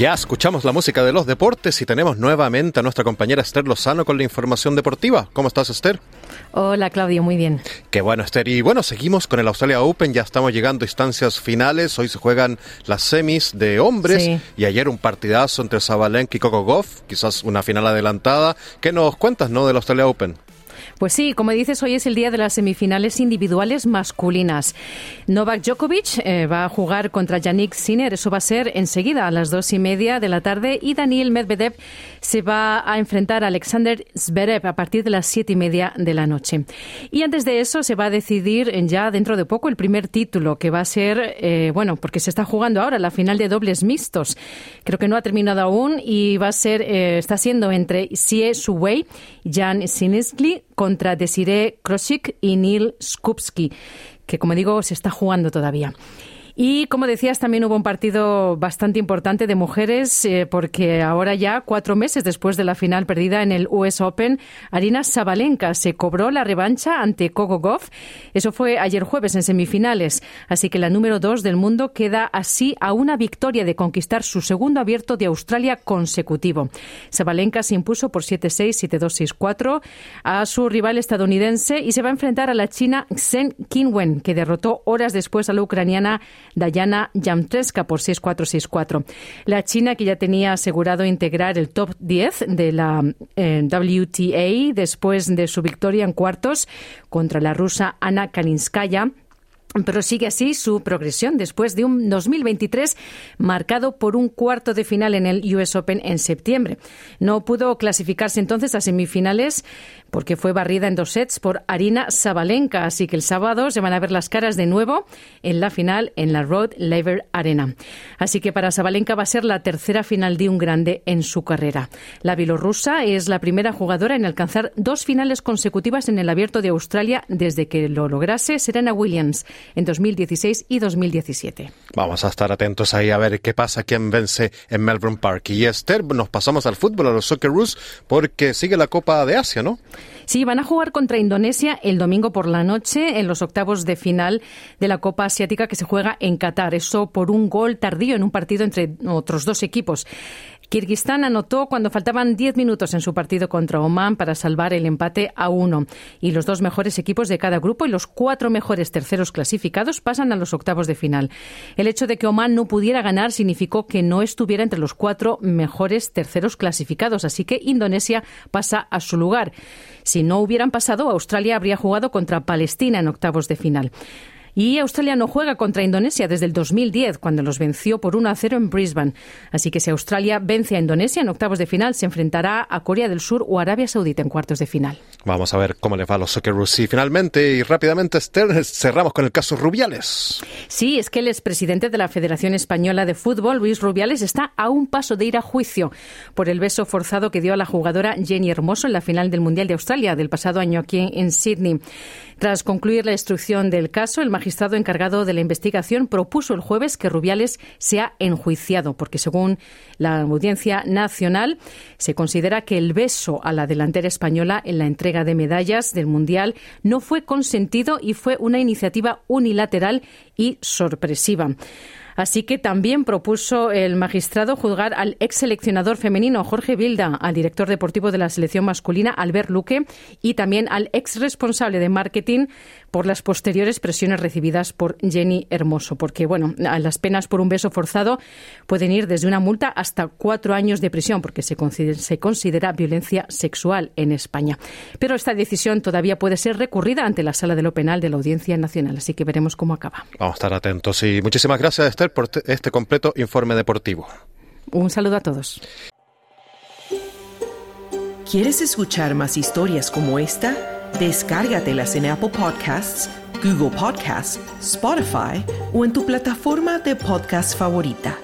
Ya escuchamos la música de los deportes y tenemos nuevamente a nuestra compañera Esther Lozano con la información deportiva. ¿Cómo estás, Esther? Hola, Claudio, muy bien. Qué bueno, Esther. Y bueno, seguimos con el Australia Open. Ya estamos llegando a instancias finales. Hoy se juegan las semis de hombres y ayer un partidazo entre Sabalenka y Coco Goff, quizás una final adelantada. ¿Qué nos cuentas, no, del Australia Open? Pues sí, como dices, hoy es el día de las semifinales individuales masculinas. Novak Djokovic eh, va a jugar contra Yannick Sinner, eso va a ser enseguida a las dos y media de la tarde, y Daniel Medvedev se va a enfrentar a Alexander Zverev a partir de las siete y media de la noche. Y antes de eso se va a decidir ya dentro de poco el primer título, que va a ser, eh, bueno, porque se está jugando ahora la final de dobles mixtos. Creo que no ha terminado aún y va a ser, eh, está siendo entre Xie Suwei, Jan Sinistli contra Desiree Krosik y Neil Skupski, que como digo se está jugando todavía. Y como decías, también hubo un partido bastante importante de mujeres, eh, porque ahora ya, cuatro meses después de la final perdida en el US Open, Arina Sabalenka se cobró la revancha ante Coco Goff. Eso fue ayer jueves en semifinales. Así que la número dos del mundo queda así a una victoria de conquistar su segundo abierto de Australia consecutivo. Sabalenka se impuso por 7-6, 7-2, 6-4 a su rival estadounidense y se va a enfrentar a la china Xen Qinwen, que derrotó horas después a la ucraniana Dayana Jamtreska por 6-4-6-4. La China, que ya tenía asegurado integrar el top 10 de la eh, WTA después de su victoria en cuartos contra la rusa Ana Kalinskaya, pero sigue así su progresión después de un 2023 marcado por un cuarto de final en el US Open en septiembre. No pudo clasificarse entonces a semifinales porque fue barrida en dos sets por Arina Sabalenka. Así que el sábado se van a ver las caras de nuevo en la final en la Rod Laver Arena. Así que para Sabalenka va a ser la tercera final de un grande en su carrera. La bielorrusa es la primera jugadora en alcanzar dos finales consecutivas en el Abierto de Australia desde que lo lograse Serena Williams en 2016 y 2017. Vamos a estar atentos ahí a ver qué pasa, quién vence en Melbourne Park. Y Esther, nos pasamos al fútbol, a los Socceroos, porque sigue la Copa de Asia, ¿no? Sí, van a jugar contra Indonesia el domingo por la noche en los octavos de final de la Copa Asiática que se juega en Qatar. Eso por un gol tardío en un partido entre otros dos equipos. Kirguistán anotó cuando faltaban 10 minutos en su partido contra Oman para salvar el empate a uno. Y los dos mejores equipos de cada grupo y los cuatro mejores terceros clasificados pasan a los octavos de final. El hecho de que Oman no pudiera ganar significó que no estuviera entre los cuatro mejores terceros clasificados, así que Indonesia pasa a su lugar. Si no hubieran pasado, Australia habría jugado contra Palestina en octavos de final. Y Australia no juega contra Indonesia desde el 2010, cuando los venció por 1 a 0 en Brisbane. Así que si Australia vence a Indonesia en octavos de final, se enfrentará a Corea del Sur o Arabia Saudita en cuartos de final. Vamos a ver cómo le va a los Socceroos. Y finalmente y rápidamente, Esther, cerramos con el caso Rubiales. Sí, es que el expresidente de la Federación Española de Fútbol, Luis Rubiales, está a un paso de ir a juicio por el beso forzado que dio a la jugadora Jenny Hermoso en la final del Mundial de Australia del pasado año aquí en Sydney. Tras concluir la instrucción del caso, el magistrado encargado de la investigación propuso el jueves que Rubiales sea enjuiciado, porque según la Audiencia Nacional se considera que el beso a la delantera española en la entrega de medallas del Mundial no fue consentido y fue una iniciativa unilateral y sorpresiva. Así que también propuso el magistrado juzgar al ex seleccionador femenino Jorge Vilda, al director deportivo de la selección masculina Albert Luque y también al ex responsable de marketing por las posteriores presiones recibidas por Jenny Hermoso. Porque, bueno, las penas por un beso forzado pueden ir desde una multa hasta cuatro años de prisión, porque se considera, se considera violencia sexual en España. Pero esta decisión todavía puede ser recurrida ante la Sala de lo Penal de la Audiencia Nacional. Así que veremos cómo acaba. Vamos a estar atentos. Y muchísimas gracias, Esther por este completo informe deportivo. Un saludo a todos. ¿Quieres escuchar más historias como esta? Descárgatelas en Apple Podcasts, Google Podcasts, Spotify o en tu plataforma de podcast favorita.